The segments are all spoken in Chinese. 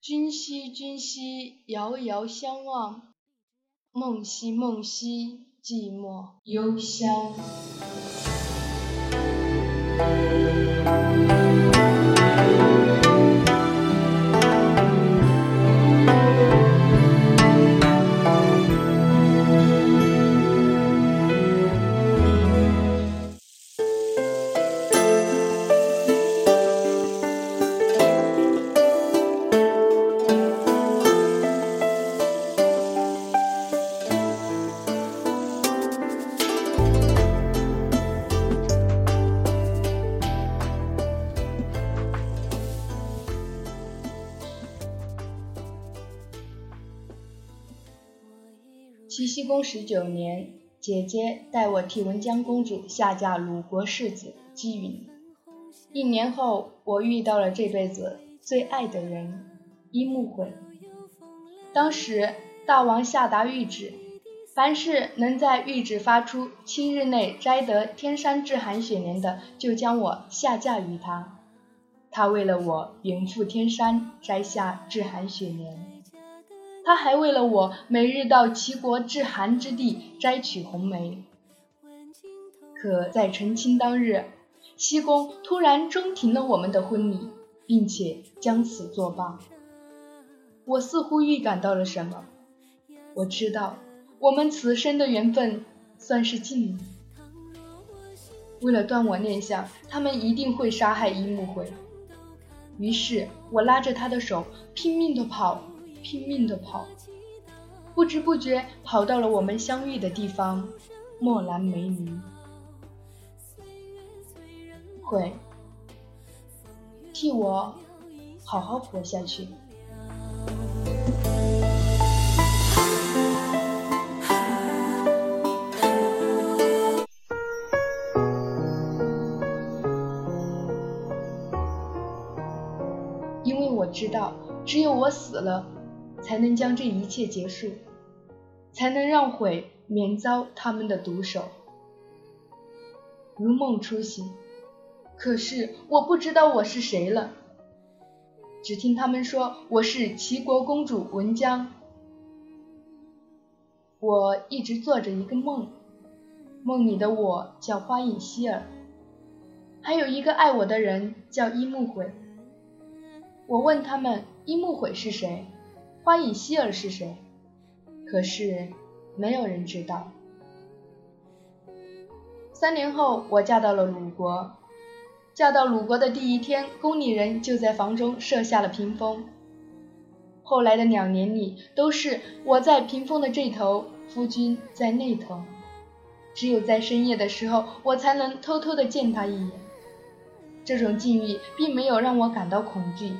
君兮君兮，遥遥相望；梦兮梦兮，寂寞幽香。西宫十九年，姐姐代我替文姜公主下嫁鲁国世子姬允。一年后，我遇到了这辈子最爱的人伊木悔。当时大王下达谕旨，凡是能在谕旨发出七日内摘得天山至寒雪莲的，就将我下嫁于他。他为了我远赴天山摘下至寒雪莲。他还为了我，每日到齐国至寒之地摘取红梅。可在成亲当日，西宫突然中停了我们的婚礼，并且将此作罢。我似乎预感到了什么，我知道我们此生的缘分算是尽了。为了断我念想，他们一定会杀害伊木悔。于是我拉着他的手，拼命地跑。拼命地跑，不知不觉跑到了我们相遇的地方——墨兰梅林。会，替我好好活下去。因为我知道，只有我死了。才能将这一切结束，才能让悔免遭他们的毒手。如梦初醒，可是我不知道我是谁了，只听他们说我是齐国公主文姜。我一直做着一个梦，梦里的我叫花影希儿，还有一个爱我的人叫伊木悔。我问他们伊木悔是谁？花影希儿是谁？可是没有人知道。三年后，我嫁到了鲁国。嫁到鲁国的第一天，宫里人就在房中设下了屏风。后来的两年里，都是我在屏风的这头，夫君在那头。只有在深夜的时候，我才能偷偷的见他一眼。这种境遇并没有让我感到恐惧。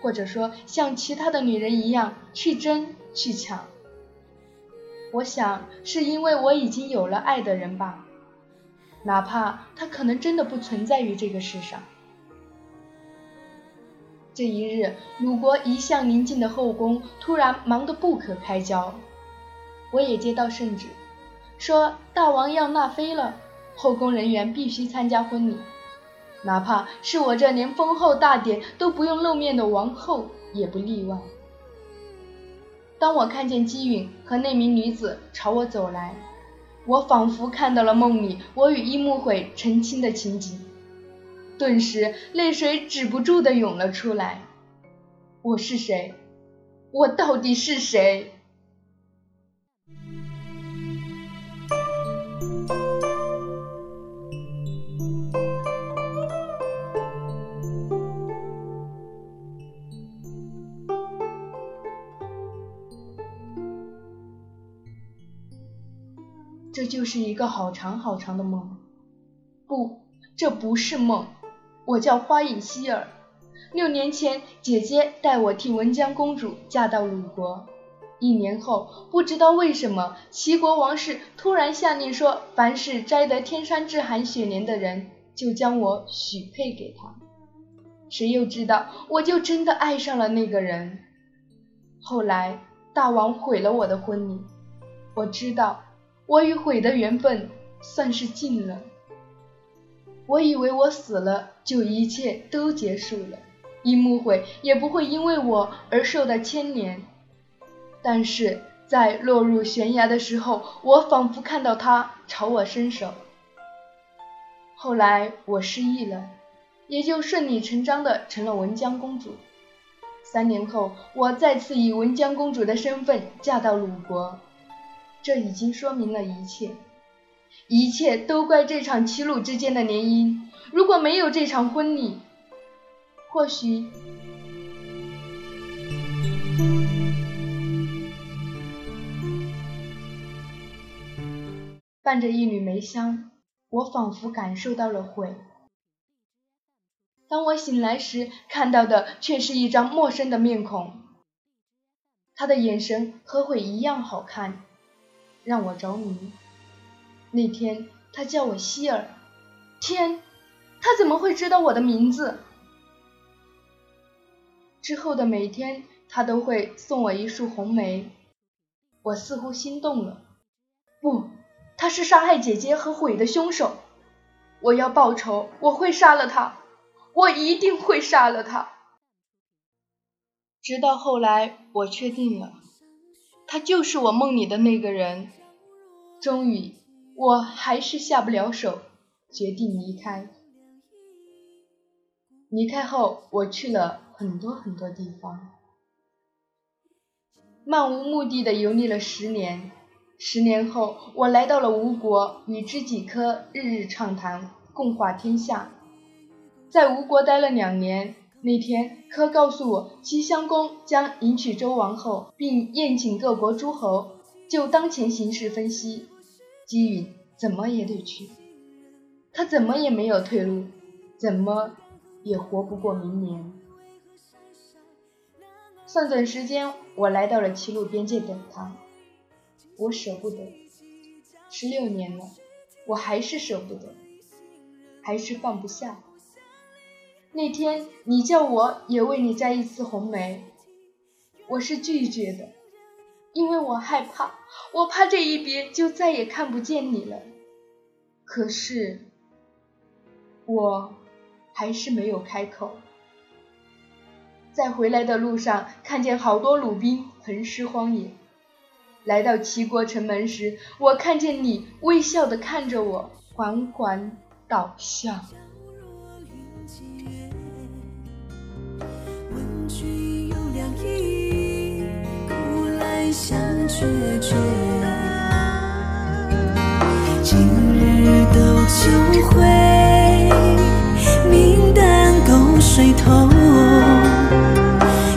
或者说，像其他的女人一样去争去抢。我想，是因为我已经有了爱的人吧，哪怕他可能真的不存在于这个世上。这一日，鲁国一向宁静的后宫突然忙得不可开交。我也接到圣旨，说大王要纳妃了，后宫人员必须参加婚礼。哪怕是我这连封后大典都不用露面的王后，也不例外。当我看见姬允和那名女子朝我走来，我仿佛看到了梦里我与伊木悔成亲的情景，顿时泪水止不住的涌了出来。我是谁？我到底是谁？这就是一个好长好长的梦，不，这不是梦。我叫花影希尔，六年前姐姐带我替文江公主嫁到鲁国，一年后不知道为什么齐国王室突然下令说，凡是摘得天山之寒雪莲的人，就将我许配给他。谁又知道，我就真的爱上了那个人。后来大王毁了我的婚礼，我知道。我与悔的缘分算是尽了。我以为我死了就一切都结束了，樱木悔也不会因为我而受到牵连。但是在落入悬崖的时候，我仿佛看到他朝我伸手。后来我失忆了，也就顺理成章的成了文江公主。三年后，我再次以文江公主的身份嫁到鲁国，这已经说明了一切，一切都怪这场齐鲁之间的联姻。如果没有这场婚礼，或许……伴着一缕梅香，我仿佛感受到了悔。当我醒来时，看到的却是一张陌生的面孔。他的眼神和悔一样好看，让我着迷。那天他叫我希尔，天，他怎么会知道我的名字？之后的每天，他都会送我一束红梅。我似乎心动了，不。他是杀害姐姐和悔的凶手，我要报仇，我会杀了他，我一定会杀了他。直到后来，我确定了，他就是我梦里的那个人。终于，我还是下不了手，决定离开。离开后，我去了很多很多地方，漫无目的的游历了十年。十年后，我来到了吴国，与知己科日日畅谈，共话天下。在吴国待了两年，那天柯告诉我，齐襄公将迎娶周王后，并宴请各国诸侯。就当前形势分析，姬允怎么也得去，他怎么也没有退路，怎么也活不过明年。算准时间，我来到了齐鲁边界等他。我舍不得，十六年了，我还是舍不得，还是放不下。那天你叫我也为你摘一次红梅，我是拒绝的，因为我害怕，我怕这一别就再也看不见你了。可是，我还是没有开口。在回来的路上，看见好多鲁兵横尸荒野。来到齐国城门时，我看见你微笑的看着我，缓缓倒下。古来相决绝，今日斗酒会，明旦沟水头。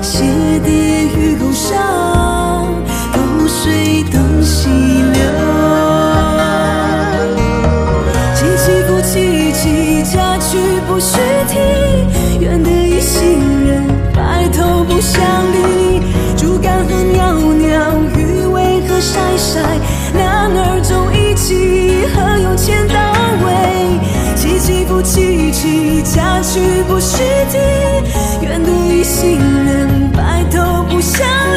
谢蝶与沟上，沟水东西流。凄凄故气，几家去不须。男儿重义气，何用钱刀位？结其不弃妻，嫁娶不须啼。愿得一心人，白头不相。